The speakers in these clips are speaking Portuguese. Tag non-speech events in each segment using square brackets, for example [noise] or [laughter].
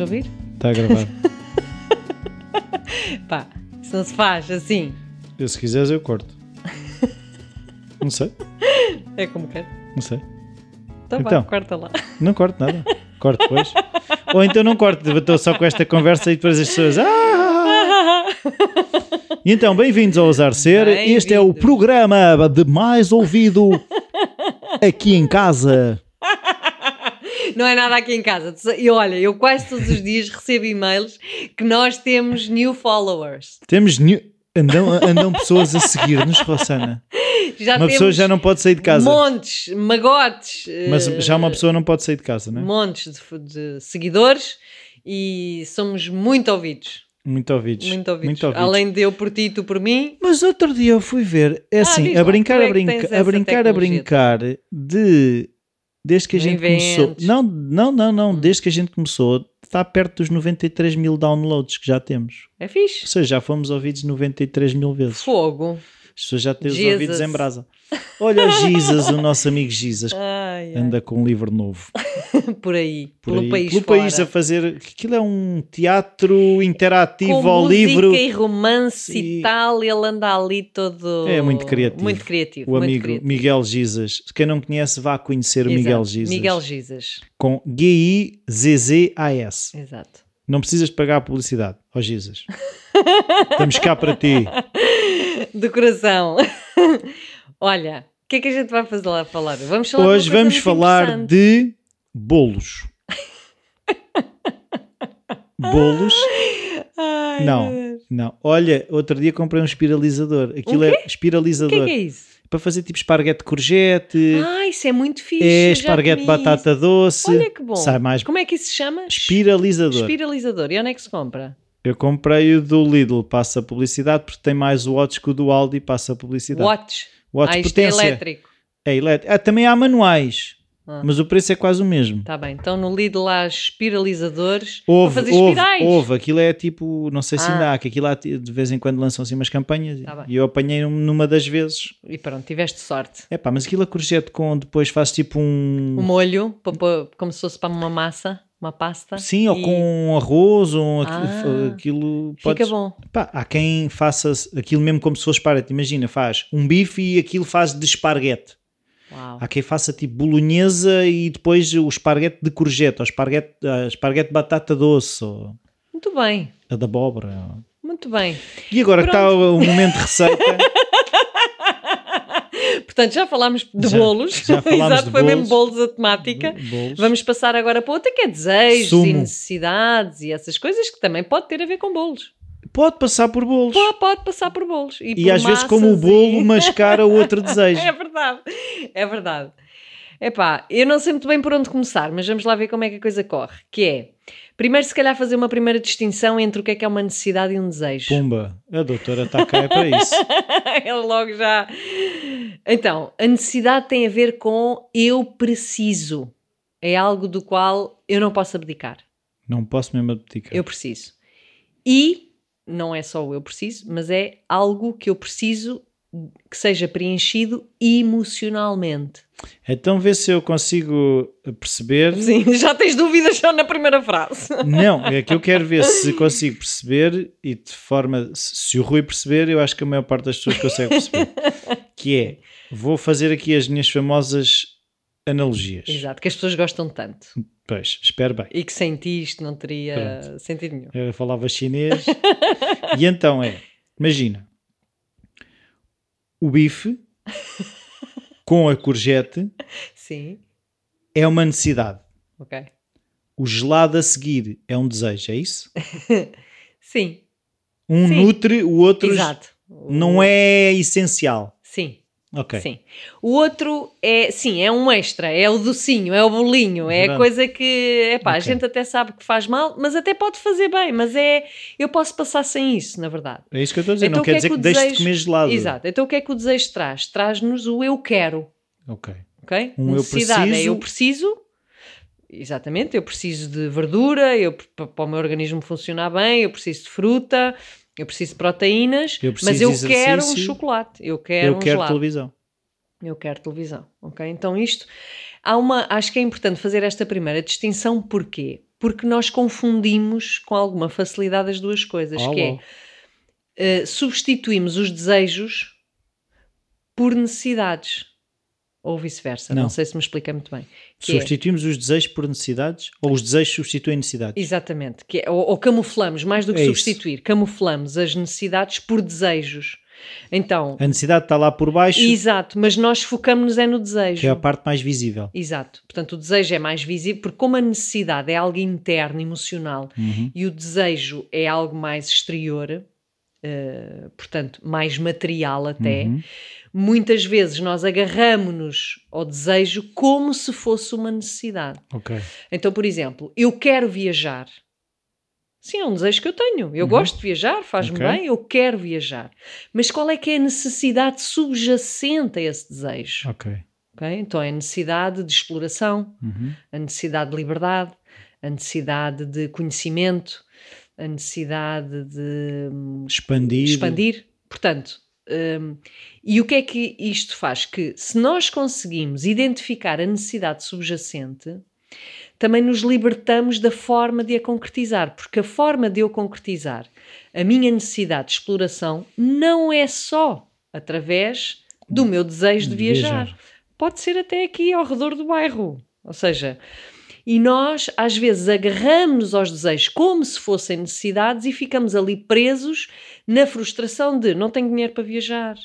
a ouvir? Está a gravar. [laughs] Pá, isso não se faz assim. eu, se quiseres, eu corto. [laughs] Não sei, É como quer. não sei. Então, Então. corta lá. Não corto nada. Corto depois. Ou então não corto, estou só com esta conversa e depois as pessoas. "Ah!" [laughs] E então, bem-vindos ao Ousar Ser. Este é o programa de mais ouvido aqui em casa. Não é nada aqui em casa. E olha, eu quase todos os dias recebo e-mails que nós temos new followers. Temos. new- Andam, andam pessoas a seguir-nos, Rossana. Já Uma pessoa já não pode sair de casa. montes, magotes. Mas eh, já uma pessoa não pode sair de casa, não é? montes de, de seguidores e somos muito ouvidos. Muito ouvidos. Muito ouvidos. Muito ouvidos. Além de eu por ti e tu por mim. Mas outro dia eu fui ver, é assim, diz a brincar, é a brincar, a brincar, a brincar de desde que a Não gente começou. Não, não, não, não, desde que a gente começou, está perto dos 93 mil downloads que já temos. É Ou fixe. seja, já fomos ouvidos 93 mil vezes. Fogo. As pessoas já têm os Jesus. ouvidos em brasa. Olha o Jesus, o nosso amigo Ai, ai. anda com um livro novo. [laughs] por aí. Por pelo aí, país pelo fora. país a fazer. Aquilo é um teatro interativo Com ao música livro. e romance e, E- tal, ele anda ali todo. É muito criativo. Muito criativo. O muito amigo criativo. Miguel Jesus. Quem não conhece, vá conhecer o Exato. Miguel Jesus. Miguel Jesus. Com G-I-Z-Z-A-S. Exato. Não precisas de pagar a publicidade. Ó Jesus. [laughs] Estamos cá para ti. Do coração. Olha, o que é que a gente vai fazer lá falar? Vamos falar Hoje vamos falar de bolos. [laughs] bolos? Ai, Não. Não. Olha, outro dia comprei um espiralizador. Aquilo é O que espiralizador. é que é isso? Para fazer tipo esparguete courgette. Ah, isso é muito fixe. é eu já esparguete batata doce. Olha que bom. Sai mais Como é que isso se chama? espiralizador. Espiralizador. E onde é que se compra? Eu comprei o do Lidl, passa publicidade, porque tem mais watts que o do Aldi, passa publicidade. Watch. Watts ah, isto é potência. elétrico. É elétrico. Ah, também há manuais, Ah. mas o preço é quase o mesmo. Tá bem. Então no Lidl há espiralizadores Houve, para fazer houve, espirais. houve. Aquilo é tipo, não sei se Ah. ainda há, que aquilo há, de vez em quando lançam assim umas campanhas Tá e eu apanhei numa das vezes. E pronto, tiveste sorte. É pá, mas aquilo a courgette com depois faz tipo um. O molho, como se fosse para uma massa, uma pasta. Sim, ou e com arroz, ou aquilo, Ah. aquilo Fica podes- bom. Pá, há quem faça aquilo mesmo como se fosse esparguete. Imagina, faz um bife e aquilo faz de esparguete. Uau. Há quem faça tipo bolonhesa e depois o esparguete de courgette, ou esparguete, ah, esparguete de batata doce, ou Muito bem. a de abóbora. Muito bem. E agora que está o momento de receita, [laughs] Portanto, já falámos de Já- bolos. já [laughs] falámos Exato, foi mesmo bolos. bolos a temática. bolos. Vamos passar agora para outra que é desejos Sumo. e necessidades e essas coisas que também pode ter a ver com bolos. pode passar por bolos. Pode, pode passar por bolos. E, E por às vezes como o bolo e- [laughs] mascara outro desejo. É verdade, é verdade. Epá, eu não sei muito bem por onde começar, mas vamos lá ver como é que a coisa corre. Que é, primeiro se calhar fazer uma primeira distinção entre o que é que é uma necessidade e um desejo. Pumba, a doutora está cá é para isso. [laughs] Ele logo já... Então, a necessidade tem a ver com eu preciso. É algo do qual eu não posso abdicar. Não posso mesmo abdicar. Eu preciso. E não é só o eu preciso, mas é algo que eu preciso que seja preenchido emocionalmente. Então vê se eu consigo perceber. Sim, [laughs] já tens dúvidas só na primeira frase. [laughs] Não, é que eu quero ver se consigo perceber e de forma. Se o Rui perceber, eu acho que a maior parte das pessoas consegue perceber. Que é, vou fazer aqui as minhas famosas analogias. Exato, que as pessoas gostam tanto. Pois, espero bem. E que sem ti isto não teria sentido nenhum. Eu falava chinês. e então é, imagina, o bife [laughs] com a courgette Sim, é uma necessidade. ok. O gelado a seguir é um desejo, é isso? [laughs] Sim, Um Sim. nutre, o outro exato. não é essencial. Sim, Ok. sim. O outro é, sim, é um extra, é o docinho, é o bolinho, é a Verdade. coisa que, epá, a gente até sabe que faz mal, mas até pode fazer bem, mas é, eu posso passar sem isso, na verdade. É isso que eu estou a dizer. Então, não quer é dizer que que, o deixes de desejo- comer gelado. Exato. Então o que é que o desejo traz? Traz-nos o eu quero. Ok. ok? Um eu Necessidade é preciso. eu preciso, exatamente, eu preciso de verdura, eu, para o meu organismo funcionar bem, eu preciso de fruta, eu preciso de proteínas, Eu preciso mas eu quero um chocolate, eu quero eu um quero gelado, televisão. eu quero televisão, ok? Então isto, há uma, acho que é importante fazer esta primeira distinção, porquê? porque nós confundimos com alguma facilidade as duas coisas, Oh, que oh. é uh, substituímos os desejos por necessidades. Ou vice-versa, não. Não. sei se me explica muito bem. É- Substituímos os desejos por necessidades ou os desejos substituem necessidades? Exatamente. Que é- ou, ou camuflamos, mais do que É isso. substituir, camuflamos as necessidades por desejos. Então, A necessidade está lá por baixo, exato, mas nós focamos-nos é no desejo. que é a parte mais visível. Exato. Portanto, o desejo é mais visível, porque como a necessidade é algo interno, emocional, Uhum. e o desejo é algo mais exterior, eh, portanto, mais material até, Uhum. muitas vezes nós agarramos-nos ao desejo como se fosse uma necessidade. Ok. Então, por exemplo, eu quero viajar. Sim, é um desejo que eu tenho. Eu Uhum. gosto de viajar, faz-me Ok. bem, eu quero viajar. Mas qual é que é a necessidade subjacente a esse desejo? Ok. ok? Então é a necessidade de exploração, Uhum. a necessidade de liberdade, a necessidade de conhecimento, a necessidade de hum, Expandir. expandir. Portanto, hum, e o que é que isto faz? Que se nós conseguimos identificar a necessidade subjacente, também nos libertamos da forma de a concretizar, porque a forma de eu concretizar a minha necessidade de exploração não é só através do meu desejo de, De viajar. viajar. Pode ser até aqui ao redor do bairro. Ou seja, e nós às vezes agarramos-nos aos desejos como se fossem necessidades e ficamos ali presos na frustração de não tenho dinheiro para viajar,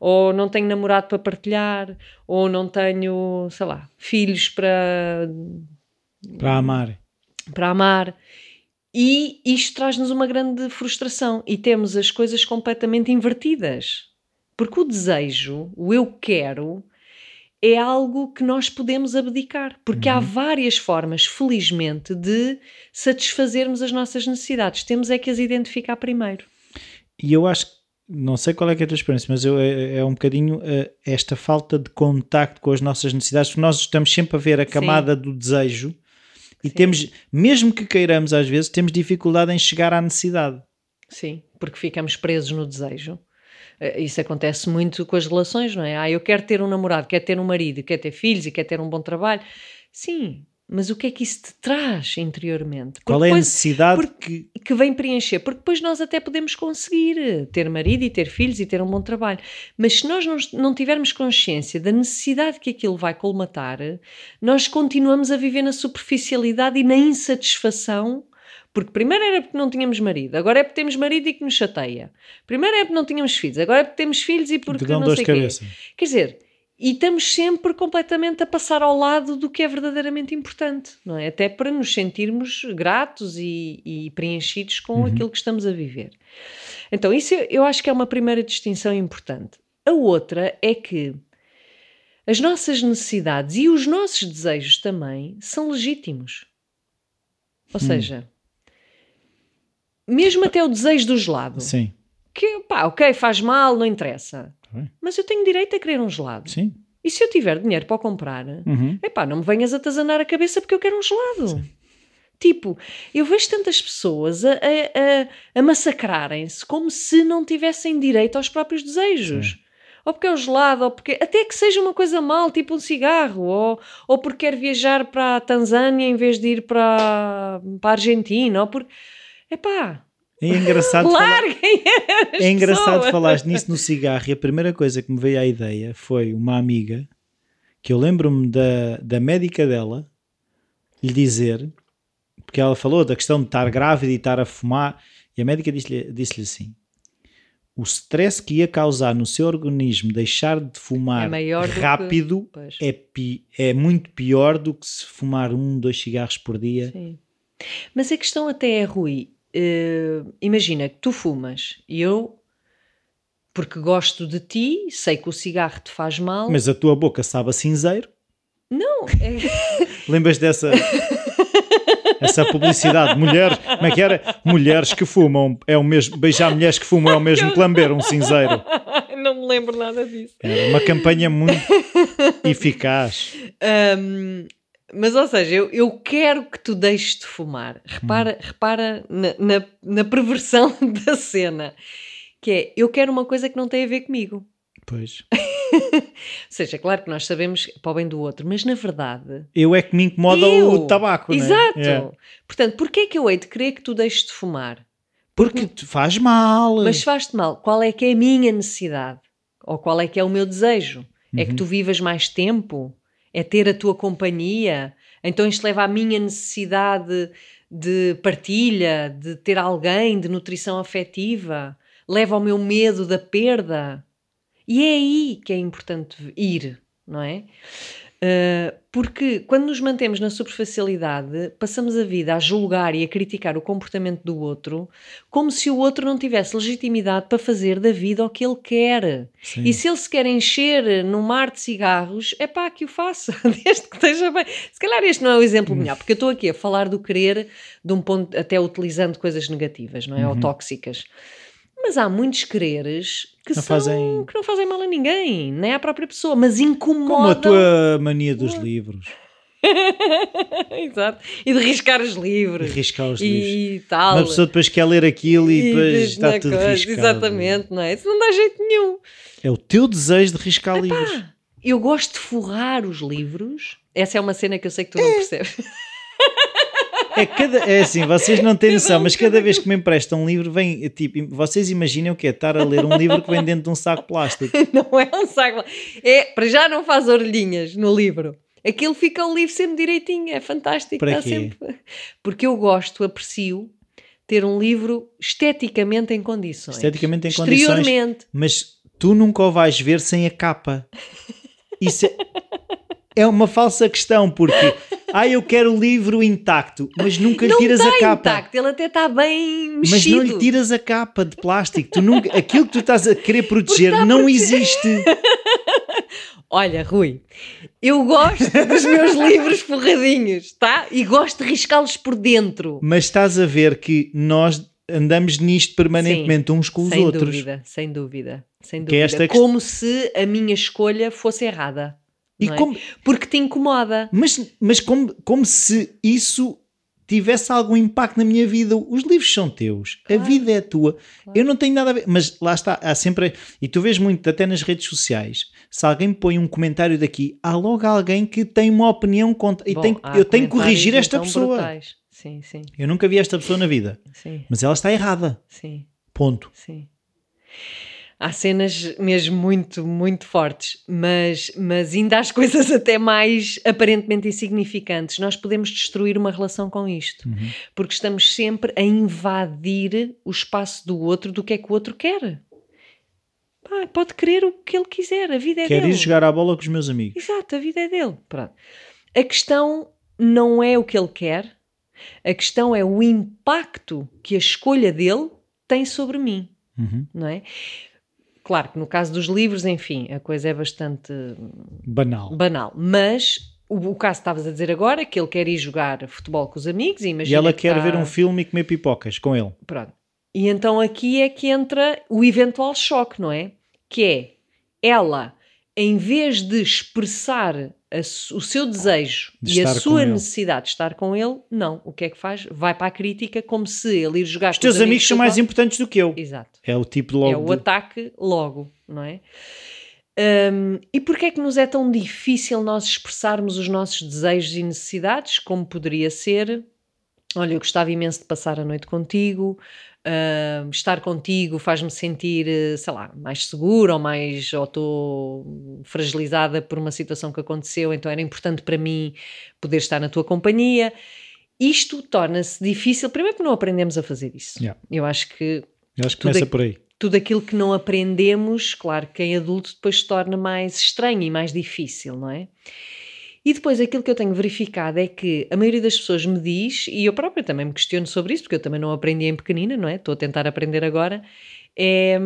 ou não tenho namorado para partilhar, ou não tenho, sei lá, filhos para Para amar. para amar. E isto traz-nos uma grande frustração e temos as coisas completamente invertidas. Porque o desejo, o eu quero, é algo que nós podemos abdicar. Porque há várias formas, felizmente, de satisfazermos as nossas necessidades. Temos é que as identificar primeiro. E eu acho que, não sei qual é, é a tua experiência, mas eu, é, é um bocadinho eh, esta falta de contacto com as nossas necessidades, porque nós estamos sempre a ver a camada do desejo e Sim. temos, mesmo que queiramos às vezes, temos dificuldade em chegar à necessidade. Sim, porque ficamos presos no desejo. Eh, Isso acontece muito com as relações, não é? Ah, eu quero ter um namorado, quero ter um marido, quero ter filhos e quero ter um bom trabalho. Sim, mas o que é que isso te traz interiormente? Porque qual é a depois- necessidade porque- que vem preencher? Porque depois nós até podemos conseguir eh, ter marido e ter filhos e ter um bom trabalho. Mas se nós não, não tivermos consciência da necessidade que aquilo vai colmatar, nós continuamos a viver na superficialidade e na insatisfação. Porque primeiro era porque não tínhamos marido, agora é porque temos marido e que nos chateia. Primeiro é porque não tínhamos filhos, agora é porque temos filhos e que porque dão não sei quê. cabeça? Quer dizer, e estamos sempre completamente a passar ao lado do que é verdadeiramente importante, não é? Até para nos sentirmos gratos e, e preenchidos com aquilo que estamos a viver. Então, isso eu, eu acho que é uma primeira distinção importante. A outra é que as nossas necessidades e os nossos desejos também são legítimos. Ou seja, mesmo até o desejo do gelado, Sim, que pá, ok, faz mal, não interessa. Tá. Mas eu tenho direito a querer um gelado. sim. E se eu tiver dinheiro para o comprar, Uhum. epá, não me venhas atazanar a cabeça porque eu quero um gelado. Tipo, eu vejo tantas pessoas a, a, a- massacrarem-se como se não tivessem direito aos próprios desejos. Ou porque é o gelado, ou porque. Até que seja uma coisa mal, tipo um cigarro, ou, ou porque quer viajar para a Tanzânia em vez de ir para, para a Argentina, ou porque. Epá, É engraçado falar. larguem [laughs] as É engraçado falar nisso no cigarro e a primeira coisa que me veio à ideia foi uma amiga que eu lembro-me da, da médica dela lhe dizer, porque ela falou da questão de estar grávida e estar a fumar, e a médica disse-lhe disse assim: o stress que ia causar no seu organismo deixar de fumar É que- rápido Pois. é, pi- é muito pior do que se fumar um, dois cigarros por dia. Sim. Mas a questão até é, Rui, eh, imagina que tu fumas e eu, porque gosto de ti, sei que o cigarro te faz mal. Mas a tua boca sabe a cinzeiro. Não, é- [laughs] Lembras dessa essa publicidade? Mulheres, como é que era? Mulheres que fumam é o mesmo, beijar mulheres que fumam é o mesmo que lamber um cinzeiro. [laughs] não me lembro nada disso. Era uma campanha muito [laughs] eficaz. Ahm, mas, ou seja, eu, eu quero que tu deixes de fumar. Repara, repara na, na, na perversão [laughs] da cena. Que é, eu quero uma coisa que não tem a ver comigo. Pois. [laughs] Ou seja, claro que nós sabemos para o bem do outro, mas na verdade. Eu é que me incomoda eu, o tabaco, Exato. Né? É. Portanto, porquê é que eu hei de querer que tu deixes de fumar? Porque te faz mal. Mas faz-te mal. Qual é que é a minha necessidade? Ou qual é que é o meu desejo? Uhum. É que tu vivas mais tempo? É ter a tua companhia? Então isto leva à minha necessidade de partilha, de ter alguém, de nutrição afetiva? Leva ao meu medo da perda? E é aí que é importante ir, não é? Uh, porque quando nos mantemos na superficialidade, passamos a vida a julgar e a criticar o comportamento do outro como se o outro não tivesse legitimidade para fazer da vida o que ele quer. Sim. E se ele se quer encher num mar de cigarros, é pá, que o faça, [laughs] desde que esteja bem. Se calhar este não é o exemplo melhor, porque eu estou aqui a falar do querer de um ponto, até utilizando coisas negativas, não é? Uhum. Ou tóxicas. Mas há muitos quereres que, Não são, fazem- que não fazem mal a ninguém, nem à própria pessoa, mas incomodam. Como a tua mania dos livros. [laughs] Exato. E de riscar os E livros. riscar os livros. E tal. Uma pessoa depois quer ler aquilo e, depois diz está na tudo coisa, riscado. Exatamente, não é? Isso não dá jeito nenhum. É o teu desejo de riscar livros. Pá, eu gosto de forrar os livros. Essa é uma cena que eu sei que tu não percebes. É, cada, é assim, vocês não têm noção, mas cada vez que me emprestam um livro, vem tipo, vocês imaginem o que é estar a ler um livro que vem dentro de um saco plástico. [laughs] não é um saco. É, para já não faz orelhinhas no livro. Aquilo fica o livro sempre direitinho, é fantástico. Para quê? sempre. Porque eu gosto, aprecio ter um livro esteticamente em condições. Esteticamente em condições. Exteriormente. Mas tu nunca o vais ver sem a capa. Isso é, é uma falsa questão, porque [laughs] ah, eu quero o livro intacto, mas nunca lhe Não tiras a capa. intacto, ele até está bem Mas mexido. não lhe tiras a capa de plástico. Tu nunca, [laughs] aquilo que tu estás a querer proteger a não proteger. existe. [laughs] Olha, Rui, eu gosto dos meus livros forradinhos, tá? E gosto de riscá-los por dentro. Mas estás a ver que nós andamos nisto permanentemente uns com os sem outros. dúvida, sem dúvida, sem Que é dúvida. Como se a minha escolha fosse errada. E é? como- Porque te incomoda. Mas, mas como, como se isso tivesse algum impacto na minha vida. Os livros são teus, Claro. a vida é tua. Eu não tenho nada a ver. Mas lá está, há sempre. E tu vês muito, até nas redes sociais, se alguém põe um comentário daqui, há logo alguém que tem uma opinião contra. E Bom, tem, eu tenho que corrigir esta então pessoa. brutais. Sim, sim, Eu nunca vi esta pessoa na vida, sim, mas ela está errada. sim. Ponto. Sim. Há cenas mesmo muito, muito fortes, mas, mas ainda há as coisas [laughs] até mais aparentemente insignificantes. Nós podemos destruir uma relação com isto, Uhum. porque estamos sempre a invadir o espaço do outro do que é que o outro quer. Pá, pode querer o que ele quiser, a vida é Quero dele. ir jogar à bola com os meus amigos. Exato, a vida é dele. Pronto. A questão não é o que ele quer, a questão é o impacto que a escolha dele tem sobre mim Uhum. não é? Claro que no caso dos livros, enfim, a coisa é bastante Banal. banal, mas o, o caso que estavas a dizer agora, que ele quer ir jogar futebol com os amigos e E imagina ela que quer ver um filme e comer pipocas com ele. Pronto. E então aqui é que entra o eventual choque, não é? Que é ela, em vez de expressar a o seu desejo De e a sua necessidade de estar com ele, não. O que é que faz? Vai para a crítica como se ele ir jogar Os teus amigos de são mais importantes do que eu. Exato. É o tipo logo. é o de- ataque logo, não é? Hum, e porquê é que nos é tão difícil nós expressarmos os nossos desejos e necessidades, como poderia ser? Olha, eu gostava imenso de passar a noite contigo, hum, estar contigo faz-me sentir, eh, sei lá, mais segura ou mais, ou estou fragilizada por uma situação que aconteceu, então era importante para mim poder estar na tua companhia. Isto torna-se difícil, primeiro porque não aprendemos a fazer isso. Yeah. Eu acho que Eu acho que começa é- por aí. tudo aquilo que não aprendemos, claro que em adulto depois se torna mais estranho e mais difícil, não é? E depois aquilo que eu tenho verificado é que a maioria das pessoas me diz, e eu própria também me questiono sobre isso, porque eu também não aprendi em pequenina, não é? Estou a tentar aprender agora, é.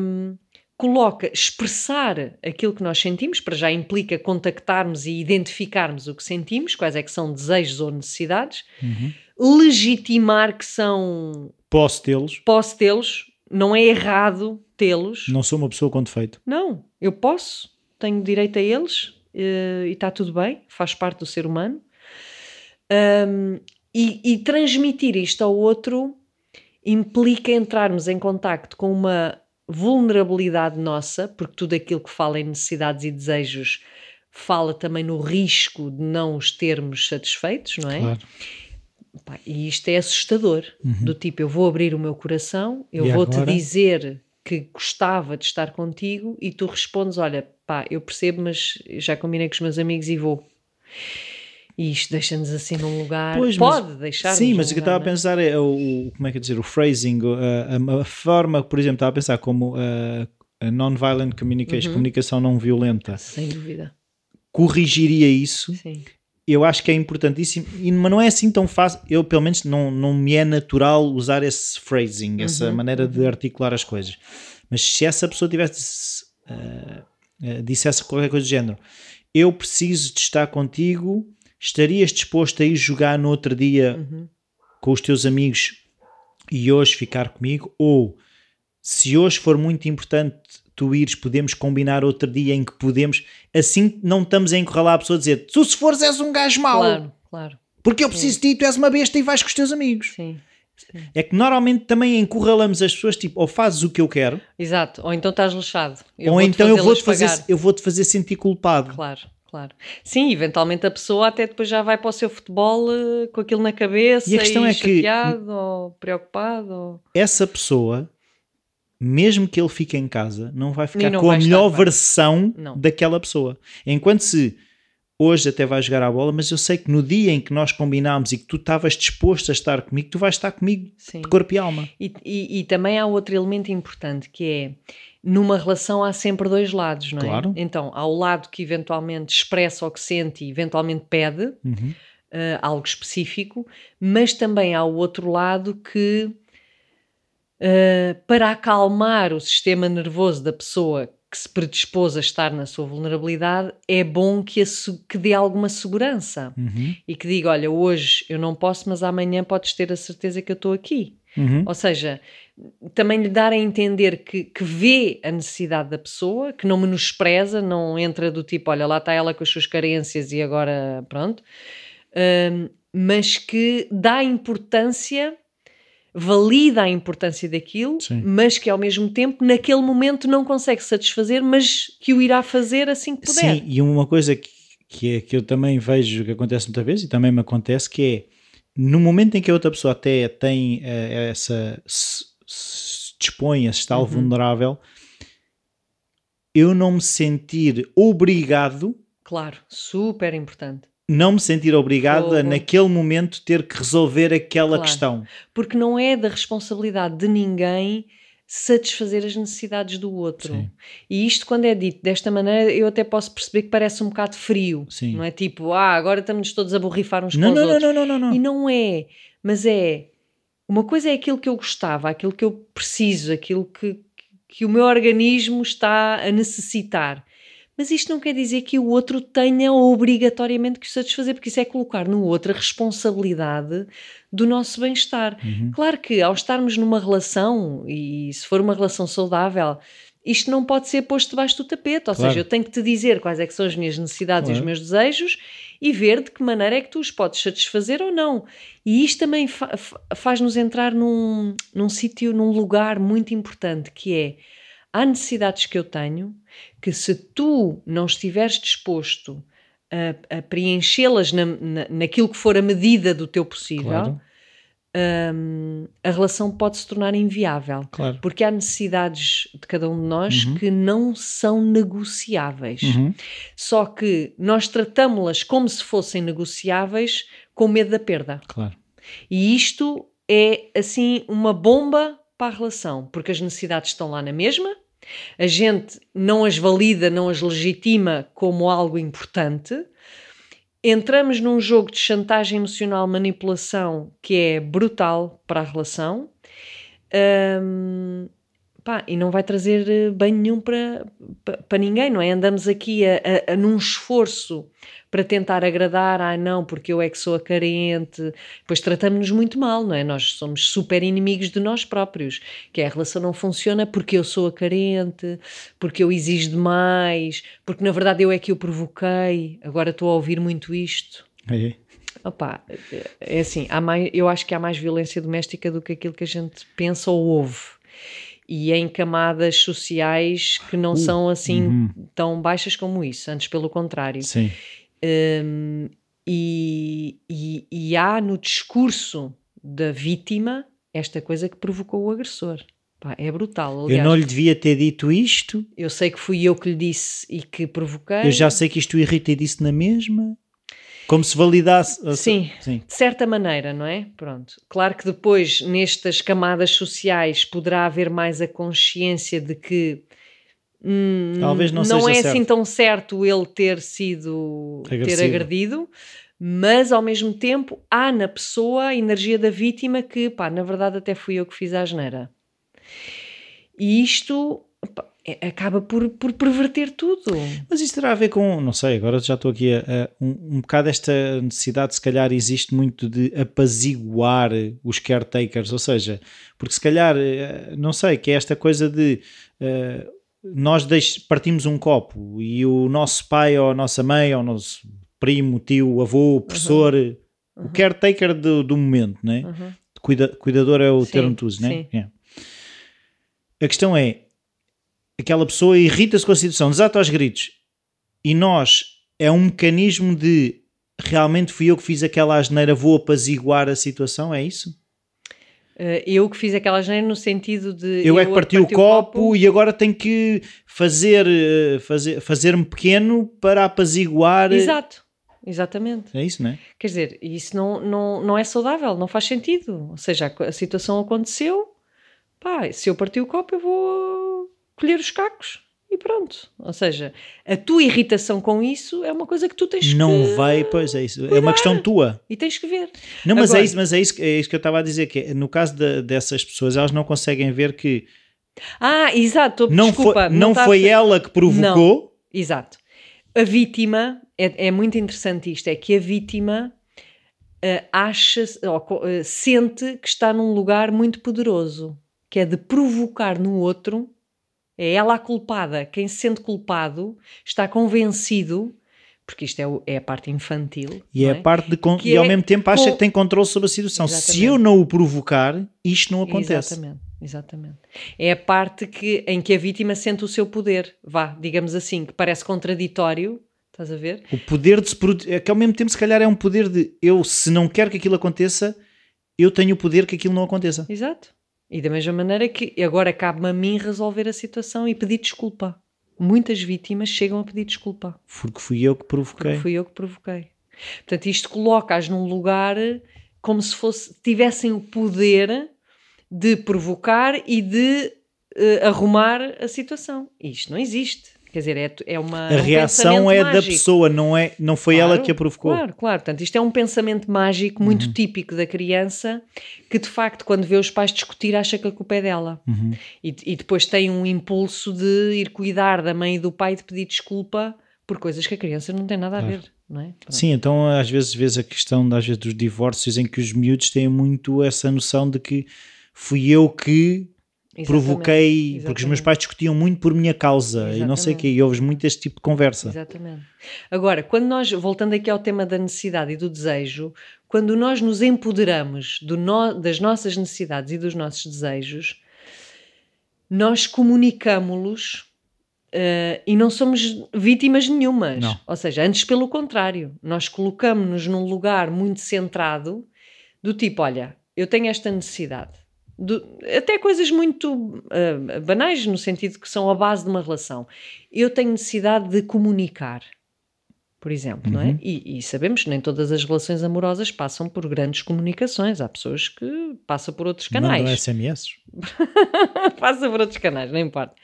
Coloca expressar aquilo que nós sentimos, para já implica contactarmos e identificarmos o que sentimos, quais é que são desejos ou necessidades, legitimar que são Posso tê-los. posso tê-los, não é errado tê-los. Não sou uma pessoa com defeito. Não, eu posso, tenho direito a eles e está tudo bem, faz parte do ser humano. Ahm, e, e transmitir isto ao outro implica entrarmos em contacto com uma vulnerabilidade nossa, porque tudo aquilo que fala em necessidades e desejos fala também no risco de não os termos satisfeitos, não é? Claro. Pá, e isto é assustador. Do tipo, eu vou abrir o meu coração, eu Uhum. Vou-te dizer que gostava de estar contigo e tu respondes: Olha, pá, eu percebo, mas já combinei com os meus amigos e vou. E isto deixa-nos assim num lugar. Pois, Pode deixar Sim, mas o que eu estava a pensar é o, como é que dizer, o phrasing, a, a- a forma, por exemplo, estava a pensar como a, a non-violent Uhum. communication, comunicação não violenta, Sem dúvida. corrigiria isso. Sim. Eu acho que é importantíssimo, e, mas não é assim tão fácil. Eu, pelo menos, não, não me é natural usar esse phrasing, essa Uhum, maneira de articular as coisas. Mas se essa pessoa tivesse, uh, dissesse qualquer coisa do género, eu preciso de estar contigo, estarias disposto a ir jogar no outro dia Uhum. com os teus amigos e hoje ficar comigo? Ou se hoje for muito importante tu ires, podemos combinar outro dia em que podemos, assim não estamos a encurralar a pessoa a dizer tu se fores és um gajo mau, Claro, claro. porque eu preciso de ti, tu és uma besta e vais com os teus amigos. Sim. É que normalmente também encurralamos as pessoas, tipo, ou fazes o que eu quero, Exato. Ou então estás lixado. Eu ou então eu vou-te fazer, eu vou-te fazer sentir culpado. Claro, claro. Sim, eventualmente a pessoa até depois já vai para o seu futebol eh, com aquilo na cabeça E a questão é que- chateado ou preocupado. Ou... Essa pessoa, mesmo que ele fique em casa, não vai ficar não com a vai estar melhor versão Não. daquela pessoa. Enquanto se hoje até vai jogar a bola, mas eu sei que no dia em que nós combinámos e que tu estavas disposto a estar comigo, tu vais estar comigo Sim. de corpo e alma. E, e- e também há outro elemento importante que é numa relação há sempre dois lados, não é? Claro. Então, há o lado que eventualmente expressa o que sente e eventualmente pede Uhum. eh, algo específico, mas também há o outro lado que eh, para acalmar o sistema nervoso da pessoa que se predispôs a estar na sua vulnerabilidade, é bom que, a que dê alguma segurança Uhum. e que diga: Olha, hoje eu não posso, mas amanhã podes ter a certeza que eu estou aqui. Uhum. Ou seja, também lhe dar a entender que, que vê a necessidade da pessoa, que não menospreza, não entra do tipo, olha, lá está ela com as suas carências e agora pronto, Hum, mas que dá importância, valida a importância daquilo, Sim. mas que ao mesmo tempo, naquele momento, não consegue satisfazer, mas que o irá fazer assim que puder. Sim, e uma coisa que, que, é, que eu também vejo que acontece muitas vezes, e também me acontece, que é no momento em que a outra pessoa até tem eh, essa. se, se dispõe a Uhum. vulnerável, eu não me sentir obrigado, Claro, super importante. Não me sentir obrigado a Fogo. naquele momento ter que resolver aquela Claro. questão. porque não é da responsabilidade de ninguém satisfazer as necessidades do outro. Sim. E isto, quando é dito desta maneira, eu até posso perceber que parece um bocado frio. Sim. Não é tipo, ah, agora estamos todos a borrifar uns Não, com os não, não, outros. não, não, não, não. E não é, mas é uma coisa é aquilo que eu gostava, aquilo que eu preciso, aquilo que, que o meu organismo está a necessitar. Mas isto não quer dizer que o outro tenha obrigatoriamente que o satisfazer, porque isso é colocar no outro a responsabilidade do nosso bem-estar. Uhum. Claro que ao estarmos numa relação, e se for uma relação saudável, isto não pode ser posto debaixo do tapete. Ou Claro. seja, eu tenho que te dizer quais é que são as minhas necessidades e os Claro. meus desejos e ver de que maneira é que tu os podes satisfazer ou não. E isto também fa- faz-nos entrar num, num sítio, num lugar muito importante, que é há necessidades que eu tenho que se tu não estiveres disposto a, a preenchê-las na, na, naquilo que for a medida do teu possível, Claro, hum, a relação pode se tornar inviável. claro. Porque há necessidades de cada um de nós Uhum. que não são negociáveis. Uhum. Só que nós tratámo-las como se fossem negociáveis com medo da perda. Claro. E isto é, assim, uma bomba para a relação, porque as necessidades estão lá na mesma, a gente não as valida, não as legitima como algo importante. Entramos num jogo de chantagem emocional, manipulação, que é brutal para a relação. Hum, pá, e não vai trazer eh, bem nenhum para, para, para ninguém, não é? Andamos aqui a, a- a num esforço para tentar agradar, ah não, porque eu é que sou a carente, depois tratamos-nos muito mal, não é? Nós somos super inimigos de nós próprios, que é a relação não funciona porque eu sou a carente, porque eu exijo demais, porque na verdade eu é que o provoquei, agora estou a ouvir muito isto. É. Opa, é assim, há mais, eu acho que há mais violência doméstica do que aquilo que a gente pensa ou ouve. E em camadas sociais que não são assim uhum. tão baixas como isso, antes pelo contrário. Sim. Um, e, e, e há no discurso da vítima esta coisa que provocou o agressor. Pá, é brutal. Aliás, eu não lhe devia ter dito isto. eu sei que fui eu que lhe disse e que provoquei. Eu já sei que isto o irrita e disse na mesma. Como se validasse. Sim. Sim. De certa maneira, não é? Pronto. Claro que depois, nestas camadas sociais, poderá haver mais a consciência de que hum, Talvez não é seja assim certo. tão certo ele ter sido ter Agressivo. agredido, mas ao mesmo tempo há na pessoa a energia da vítima que, pá, na verdade até fui eu que fiz a asneira. E isto pá, é- acaba por, por perverter tudo. Mas isso terá a ver com, não sei, agora já estou aqui a, a- um, um bocado esta necessidade, se calhar existe muito de apaziguar os caretakers, ou seja, porque se calhar, eh, não sei, que é esta coisa de eh, nós partimos um copo e o nosso pai ou a nossa mãe ou o nosso primo, tio, avô, professor, o caretaker do, do momento, né? Uhum. Cuida, cuidador é o Sim, termo que tu usas, né? sim. É. A questão é, aquela pessoa irrita-se com a situação, desata aos gritos, e nós, é um mecanismo de realmente fui eu que fiz aquela asneira, vou apaziguar a situação, é isso? Eh, eu que fiz aquela asneira no sentido de. Eu, é que parti o partir copo, e agora tenho que fazer, eh, fazer, fazer-me pequeno para apaziguar. Exato, exatamente. É isso, não é? Quer dizer, isso não, não, não é saudável, não faz sentido. Ou seja, a, a situação aconteceu, pá, se eu partir o copo, eu vou colher os cacos e pronto. Ou seja, a tua irritação com isso é uma coisa que tu tens Não que. vai, pois é isso. É uma questão tua. E tens que ver. Não, mas, Agora- é isso, mas é, isso, que- é isso que eu estava a dizer, que é, no caso de- dessas pessoas, elas não conseguem ver que Ah, exato, não desculpa. foi, não está a foi ela que provocou, Exato. A vítima, é, é muito interessante isto, é que a vítima ah, acha, ou, ah, sente que está num lugar muito poderoso, que é de provocar no outro, é ela a culpada. Quem se sente culpado está convencido, porque isto é, o- é a parte infantil, e é não a parte de Que e ao é mesmo tempo acha com- que tem controle sobre a situação. Se Exatamente. eu não o provocar, isto não acontece. Exatamente, exatamente. É a parte que, em que a vítima sente o seu poder, vá, digamos assim, que parece contraditório, estás a ver? O poder de se é que ao mesmo tempo, se calhar, é um poder de eu, se não quero que aquilo aconteça, eu tenho o poder que aquilo não aconteça. Exato. E da mesma maneira que agora cabe-me a mim resolver a situação e pedir desculpa. Muitas vítimas chegam a pedir desculpa. Porque fui eu que Porque provoquei. fui eu que provoquei. Portanto, isto coloca-as num lugar como se fosse, tivessem o poder de provocar e de eh, arrumar a situação. E isto não existe. Quer dizer, é, é uma. A é um reação é da mágico. pessoa, não, é, não foi Claro, ela que a provocou. Claro, claro. Portanto, isto é um pensamento mágico Uhum. muito típico da criança que, de facto, quando vê os pais discutir, acha que a culpa é dela. Uhum. E, e depois tem um impulso de ir cuidar da mãe e do pai e de pedir desculpa por coisas que a criança não tem nada a ver, não é? Sim, então às vezes vês a questão às vezes, dos divórcios em que os miúdos têm muito essa noção de que fui eu que Exatamente, provoquei, porque os meus exatamente. pais discutiam muito por minha causa e não sei o Exatamente. quê, e ouves muito este tipo de conversa. Exatamente. Agora, quando nós, voltando aqui ao tema da necessidade e do desejo, quando nós nos empoderamos no- das nossas necessidades e dos nossos desejos, nós comunicamos-los eh, e não somos vítimas nenhumas. Não. Ou seja, antes pelo contrário, nós colocamos-nos num lugar muito centrado do tipo, olha, eu tenho esta necessidade. Até coisas muito ah, banais, no sentido que são a base de uma relação. Eu tenho necessidade de comunicar, por exemplo, não é? E, e sabemos que nem todas as relações amorosas passam por grandes comunicações. Há pessoas que passam por outros canais. Mandam SMS. [laughs] Passa por outros canais, não importa.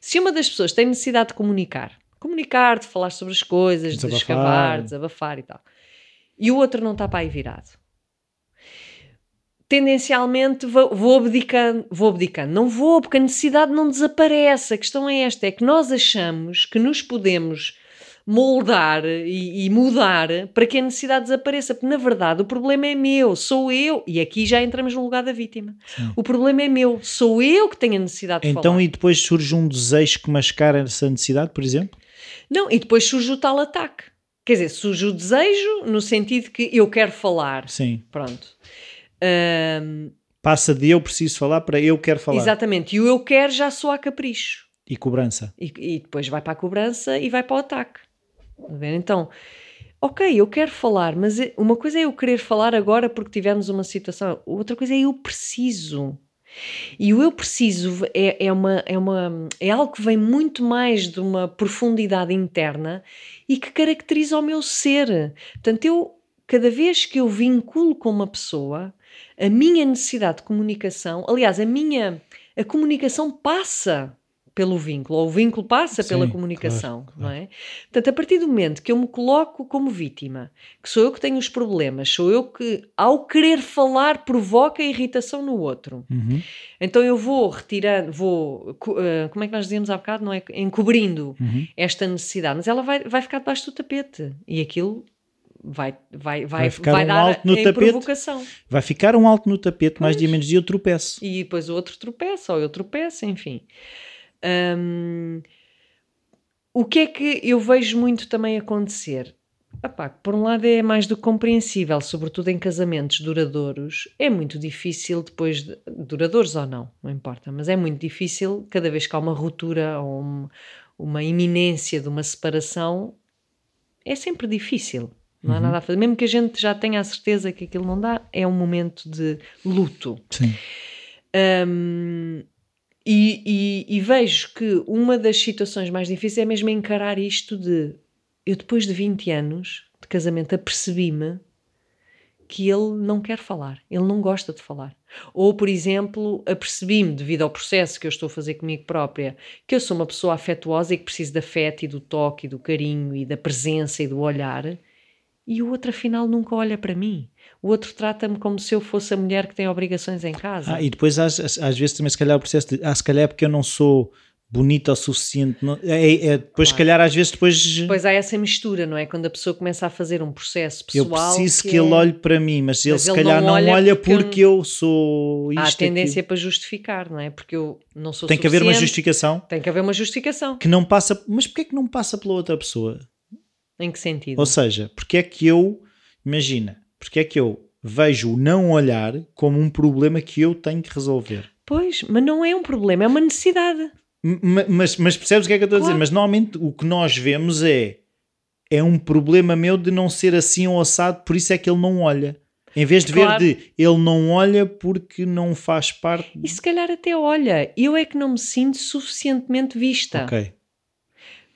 Se uma das pessoas tem necessidade de comunicar, comunicar, de falar sobre as coisas, de Desabafar. escavar, desabafar e tal, e o outro não está para aí virado, tendencialmente vou, vou abdicando, vou abdicando. Não vou, porque a necessidade não desaparece. A questão é esta: é que nós achamos que nos podemos moldar e, e mudar para que a necessidade desapareça, porque na verdade o problema é meu, sou eu, e aqui já entramos no lugar da vítima. O problema é meu, sou eu que tenho a necessidade de Então falar. e depois surge um desejo que mascara essa necessidade, por exemplo? Não, e depois surge o tal ataque. Quer dizer, surge o desejo no sentido que eu quero falar. Sim. Pronto. Ahm, Passa de eu preciso falar para eu quero falar. Exatamente. E o eu quero já soa a capricho. E cobrança. E, e depois vai para a cobrança e vai para o ataque. Está a ver? Então, ok, eu quero falar, mas é- uma coisa é eu querer falar agora porque tivemos uma situação, outra coisa é eu preciso. E o eu preciso é, é, uma, é, uma, é algo que vem muito mais de uma profundidade interna e que caracteriza o meu ser. Portanto, eu, cada vez que eu vinculo com uma pessoa, a minha necessidade de comunicação, aliás, a minha a comunicação passa pelo vínculo, ou o vínculo passa pela Sim, comunicação, claro, não é? Portanto, a partir do momento que eu me coloco como vítima, que sou eu que tenho os problemas, sou eu que, ao querer falar, provoca irritação no outro. Uhum. Então eu vou retirando, vou, eh, como é que nós dizíamos há bocado, não é? Encobrindo Uhum. esta necessidade, mas ela vai, vai ficar debaixo do tapete e aquilo vai, vai, vai, Vai ficar um dar alto no tapete. provocação. Vai ficar um alto no tapete, mais Pois. dia menos dia eu tropeço. E depois o outro tropeça, ou eu tropeço, enfim. Hum, o que é que eu vejo muito também acontecer? Epá, por um lado é mais do que compreensível, sobretudo em casamentos duradouros. É muito difícil depois, de, duradouros ou não, não importa, mas é muito difícil cada vez que há uma ruptura ou um- uma iminência de uma separação, é sempre difícil. Não há Uhum. nada a fazer. Mesmo que a gente já tenha a certeza que aquilo não dá, é um momento de luto. Sim. Um, e, e- e vejo que uma das situações mais difíceis é mesmo encarar isto de eu depois de 20 anos de casamento apercebi-me que ele não quer falar, ele não gosta de falar. Ou, por exemplo, apercebi-me, devido ao processo que eu estou a fazer comigo própria, que eu sou uma pessoa afetuosa e que preciso de afeto e do toque e do carinho e da presença e do olhar, e o outro afinal nunca olha para mim. O outro trata-me como se eu fosse a mulher que tem obrigações em casa. Ah, e depois às, às- vezes também se calhar o processo de ah, se calhar é porque eu não sou bonita o suficiente. não- é, é- depois se Claro. calhar às vezes depois Depois há essa mistura, não é? Quando a pessoa começa a fazer um processo eu pessoal. preciso que, é- ele olhe para mim, mas ele Mas se ele calhar não não olha olha porque eu- porque eu, sou isto. Há a tendência aquilo. para justificar, não é? Porque eu não sou Tem que haver uma justificação Tem que haver uma justificação. que não passa. Mas porquê é que não passa pela outra pessoa? Em que sentido? Ou seja, porque é que eu, imagina, porque é que eu vejo o não olhar como um problema que eu tenho que resolver? Pois, mas não é um problema, é uma necessidade. M- Mas, mas percebes o que é que eu estou a dizer? Claro. Mas normalmente o que nós vemos é é um problema meu de não ser assim ou assado, por isso é que ele não olha. Em vez de Claro. ver de ele não olha porque não faz parte. E se calhar até olha, eu é que não me sinto suficientemente vista. Ok.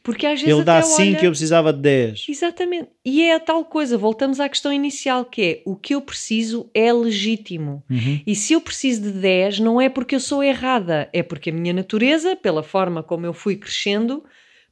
Porque às vezes Ele dá até 5 olha... e eu precisava de 10. Exatamente. E é a tal coisa, voltamos à questão inicial, que é o que eu preciso é legítimo. Uhum. E se eu preciso de 10, não é porque eu sou errada, é porque a minha natureza, pela forma como eu fui crescendo,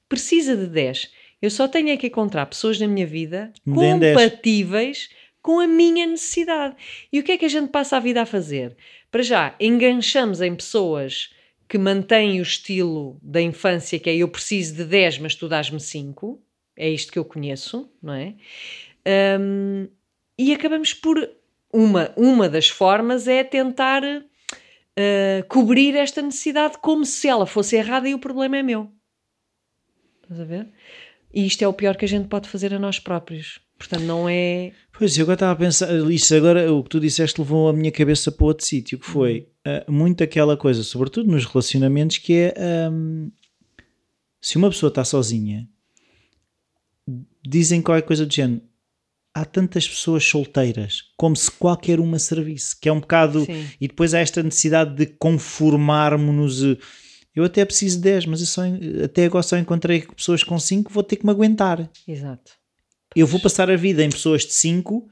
precisa de 10. Eu só tenho é que encontrar pessoas na minha vida Me deem 10. compatíveis com a minha necessidade. E o que é que a gente passa a vida a fazer? Para já, enganchamos em pessoas que mantêm o estilo da infância, que é eu preciso de 10, mas tu dás-me 5. É isto que eu conheço, não é? Hum, e acabamos por. Uma, uma das formas é tentar uh, cobrir esta necessidade como se ela fosse errada e o problema é meu. Estás a ver? E isto é o pior que a gente pode fazer a nós próprios. Portanto, não é. Pois, eu agora estava a pensar, isso agora, o que tu disseste levou a minha cabeça para outro sítio, que foi ah, muito aquela coisa, sobretudo nos relacionamentos, que é ahm, se uma pessoa está sozinha, dizem qualquer coisa do género. Há tantas pessoas solteiras, como se qualquer uma servisse, que é um bocado. Sim. E depois há esta necessidade de conformarmos-nos. eh, Eu até preciso de 10, mas eu só, até agora só encontrei pessoas com 5, vou ter que me aguentar Exato. eu vou passar a vida em pessoas de 5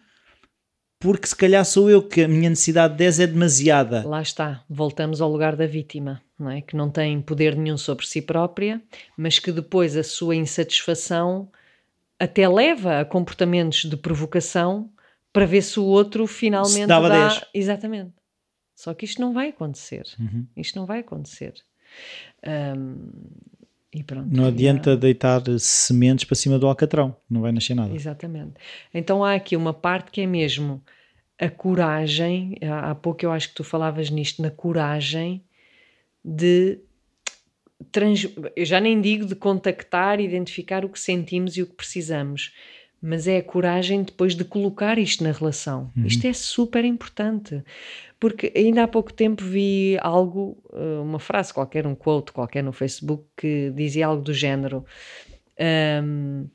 porque se calhar sou eu que a minha necessidade de 10 é demasiada. Lá está, voltamos ao lugar da vítima, não é? Que não tem poder nenhum sobre si própria, mas que depois a sua insatisfação até leva a comportamentos de provocação para ver se o outro finalmente Se dava dá... 10. Exatamente. Só que isto não vai acontecer. Uhum. Isto não vai acontecer. E pronto. Não adianta deitar sementes para cima do alcatrão, não vai nascer nada. Exatamente. Então há aqui uma parte que é mesmo a coragem, há há pouco eu acho que tu falavas nisto, na coragem de trans... eu já nem digo de contactar, identificar o que sentimos e o que precisamos, mas é a coragem depois de colocar isto na relação. Uhum. Isto é super importante. Porque ainda há pouco tempo vi algo, eh, uma frase qualquer, um quote qualquer no Facebook que dizia algo do género. Um,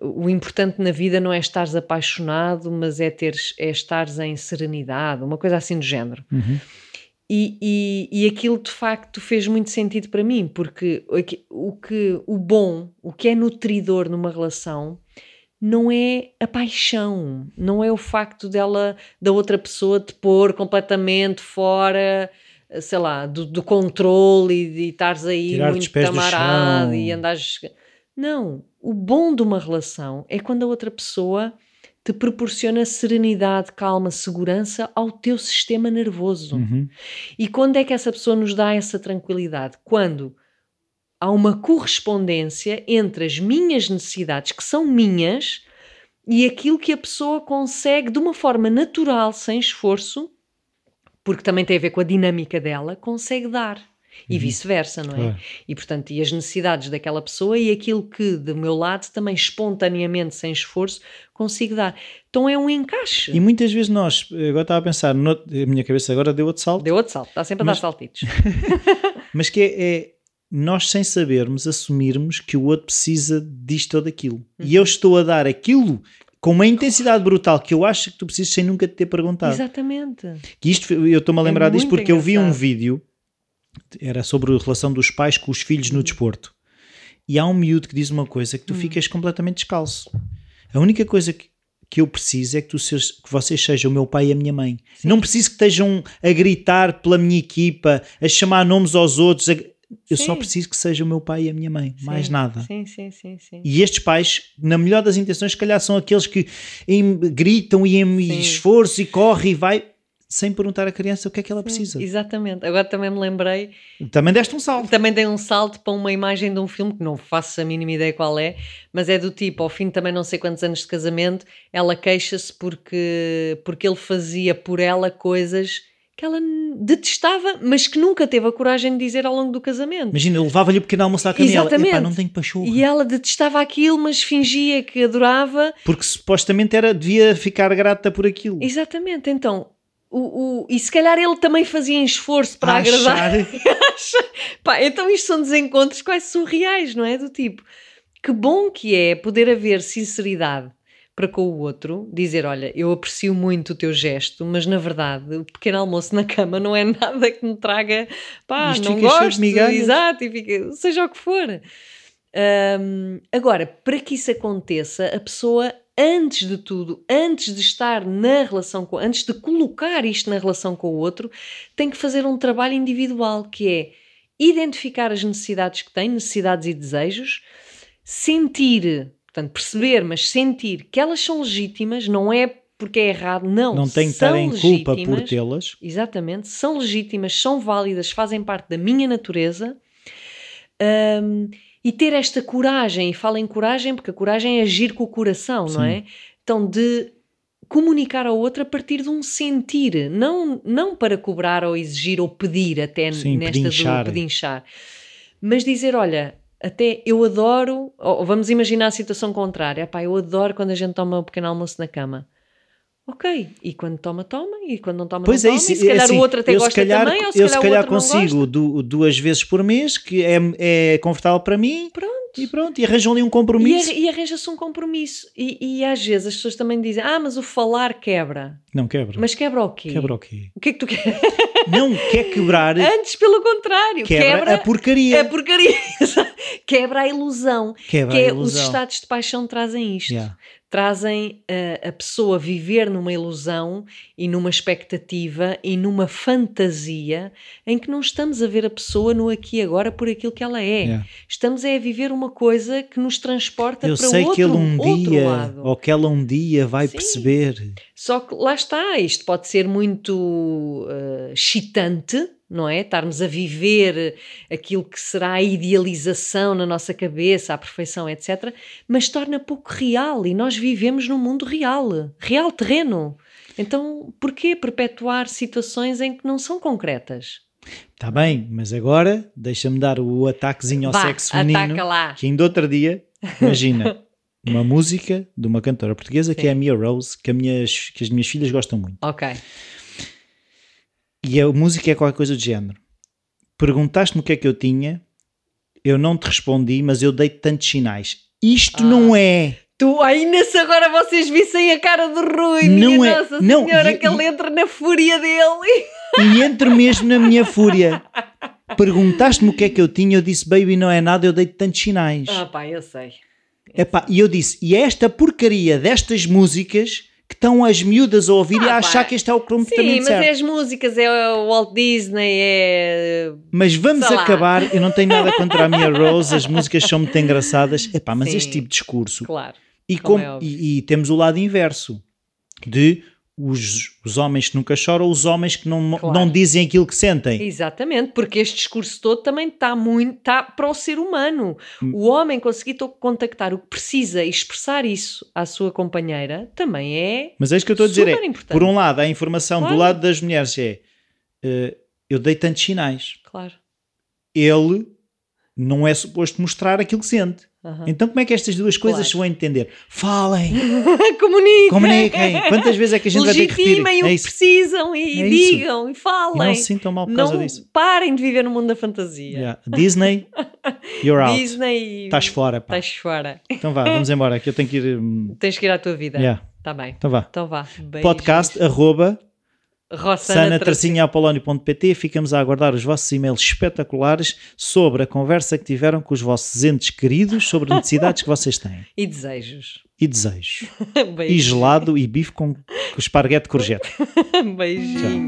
o importante na vida não é estares apaixonado, mas é teres, é estares em serenidade, uma coisa assim do género. Uhum. E, e, e aquilo de facto fez muito sentido para mim, porque o que o bom, o que é nutridor numa relação, não é a paixão, não é o facto dela, da outra pessoa te pôr completamente fora, sei lá, do, do controle e de estares aí muito camarada e andares. Não, o bom de uma relação é quando a outra pessoa te proporciona serenidade, calma, segurança ao teu sistema nervoso. Uhum. E quando é que essa pessoa nos dá essa tranquilidade? Quando há uma correspondência entre as minhas necessidades, que são minhas, e aquilo que a pessoa consegue de uma forma natural, sem esforço, porque também tem a ver com a dinâmica dela, consegue dar e uhum. vice-versa, não é? E portanto, e as necessidades daquela pessoa e aquilo que do meu lado também espontaneamente, sem esforço, consigo dar. Então é um encaixe. E muitas vezes nós, agora estava a pensar, no, a minha cabeça agora deu outro salto. Deu outro salto, está sempre a mas, dar saltitos. [laughs] [laughs] mas que é, é, nós sem sabermos assumirmos que o outro precisa disto ou daquilo. Uhum. E eu estou a dar aquilo com uma intensidade brutal que eu acho que tu precisas sem nunca te ter perguntado. Exatamente. Que isto, eu estou-me a lembrar é disto porque engraçado. eu vi um vídeo era sobre a relação dos pais com os filhos no desporto. E há um miúdo que diz uma coisa que tu hum. ficas completamente descalço. A única coisa que, que eu preciso é que, tu sejas, que vocês sejam o meu pai e a minha mãe. Sim. Não preciso que estejam a gritar pela minha equipa, a chamar nomes aos outros. A... Eu sim. só preciso que seja o meu pai e a minha mãe, sim. mais nada. Sim, sim, sim, sim. E estes pais, na melhor das intenções, se calhar são aqueles que em, gritam e em esforço e corre e vai sem perguntar à criança o que é que ela precisa. Exatamente. Agora também me lembrei. Também deste um salto. Também dei um salto para uma imagem de um filme que não faço a mínima ideia qual é, mas é do tipo, ao fim de também não sei quantos anos de casamento, ela queixa-se porque, porque ele fazia por ela coisas que ela detestava, mas que nunca teve a coragem de dizer ao longo do casamento. Imagina, levava-lhe o pequeno almoço à cama Exatamente. e ela, não tenho pachorra. E ela detestava aquilo, mas fingia que adorava. Porque supostamente era, devia ficar grata por aquilo. Exatamente, então o, o, e se calhar ele também fazia esforço para agradar. [laughs] Pá, então isto são desencontros quase surreais, não é? Do tipo, que bom que é poder haver sinceridade para com o outro, dizer: Olha, eu aprecio muito o teu gesto, mas na verdade o pequeno almoço na cama não é [laughs] nada que me traga, pá, Isto não gosto, exato, fica, seja o que for. Um, agora, para que isso aconteça, a pessoa antes de tudo, antes de estar na relação com, antes de colocar isto na relação com o outro, tem que fazer um trabalho individual, que é identificar as necessidades que tem, necessidades e desejos, sentir, portanto, perceber, mas sentir que elas são legítimas, não é porque é errado, não. Não tem que estar em culpa por tê-las. Exatamente, são legítimas, são válidas, fazem parte da minha natureza. Um, e ter esta coragem, e falo em coragem porque a coragem é agir com o coração, Sim. não é? Então, de comunicar ao outro a partir de um sentir, não, não para cobrar ou exigir ou pedir até Sim, nesta pedinchar. do pedinchar, mas dizer, olha, até eu adoro, ou vamos imaginar a situação contrária, pá, eu adoro quando a gente toma um pequeno almoço na cama. Ok, e quando toma, toma, e quando não toma, pois não é, toma, e se calhar assim, o outro até gosta calhar, também, ou se eu calhar, se calhar consigo duas vezes por mês, que é, é confortável para mim, pronto. E pronto, e arranjam ali um compromisso. E, e arranja-se um compromisso, e, e às vezes as pessoas também dizem, ah, mas o falar quebra. Não quebra. Mas quebra o quê? Quebra o quê? O que é que tu queres? [laughs] Não quer quebrar. Antes, pelo contrário, quebra, quebra a porcaria. A porcaria. [laughs] quebra a ilusão. Quebra que a é, ilusão. Os estados de paixão trazem isto. Yeah trazem uh, a pessoa viver numa ilusão e numa expectativa e numa fantasia em que não estamos a ver a pessoa no aqui e agora por aquilo que ela é. Yeah. Estamos é a viver uma coisa que nos transporta Eu para sei outro, que ele um dia, lado. ou que ela um dia vai Sim. perceber. Só que lá está, isto pode ser muito uh, excitante, não é? Estarmos a viver aquilo que será a idealização na nossa cabeça, a perfeição, etc. Mas torna pouco real e nós vivemos num mundo real, real terreno. Então, porquê perpetuar situações em que não são concretas? Está bem, mas agora deixa-me dar o ataquezinho ao Vá, sexo feminino. Lá. Que ainda outro dia, imagina, [laughs] uma música de uma cantora portuguesa que é a Mia Rose, que, minhas, que as minhas filhas gostam muito. Ok. E a música é qualquer coisa do género. Perguntaste-me o que é que eu tinha, eu não te respondi, mas eu dei tantos sinais. Isto Ah. não é. Tu, ainda se agora vocês vissem a cara do Rui, Não minha é- Nossa não, Senhora, e- que ele entra na fúria dele. E entro mesmo na minha fúria. Perguntaste-me o que é que eu tinha, eu disse, baby, não é nada, eu dei tantos sinais. Ah, pá, eu sei. Epá, e eu disse, e esta porcaria destas músicas estão as miúdas a ouvir e Ah, a achar pá. que este é o Sim, comportamento mas certo. é as músicas, é o Walt Disney, é. Mas vamos Sei lá. acabar, eu não tenho nada [laughs] contra a minha Rose, as músicas são muito engraçadas. Epá, mas Sim. este tipo de discurso. Claro. E, como como- é e- e temos o lado inverso de os, os homens que nunca choram, os homens que não, Claro. não dizem aquilo que sentem. Exatamente, porque este discurso todo também está muito tá para o ser humano. Hum. O homem conseguir contactar o que precisa e expressar isso à sua companheira também é. Mas é isto que eu estou a dizer. É, importante. por um lado, a informação Claro. do lado das mulheres é eh, eu dei tantos sinais. Claro. Ele não é suposto mostrar aquilo que sente. Aham. Então, como é que estas duas coisas Claro. se vão entender? Falem, [laughs] Comuniquem! comuniquem. Quantas vezes é que a gente vai ter que repetir? Legitimem o É que precisam e É digam e falem. não se sintam mal por causa Não disso. parem de viver no mundo da fantasia. Yeah. Disney, you're out. Disney. Estás fora, pá. Estás fora. Então vá, vamos embora, que eu tenho que ir. hum, Tens que ir à tua vida. Yeah. Tá bem. Então vá. Então vá. Beijos. Podcast arroba Rossana sana Tracinho. tracinhoapolonio.pt Ficamos a aguardar os vossos e-mails espetaculares sobre a conversa que tiveram com os vossos entes queridos sobre [laughs] necessidades que vocês têm E desejos. e desejos. [laughs] E gelado e bife com, com esparguete courgette. [laughs] Beijinho.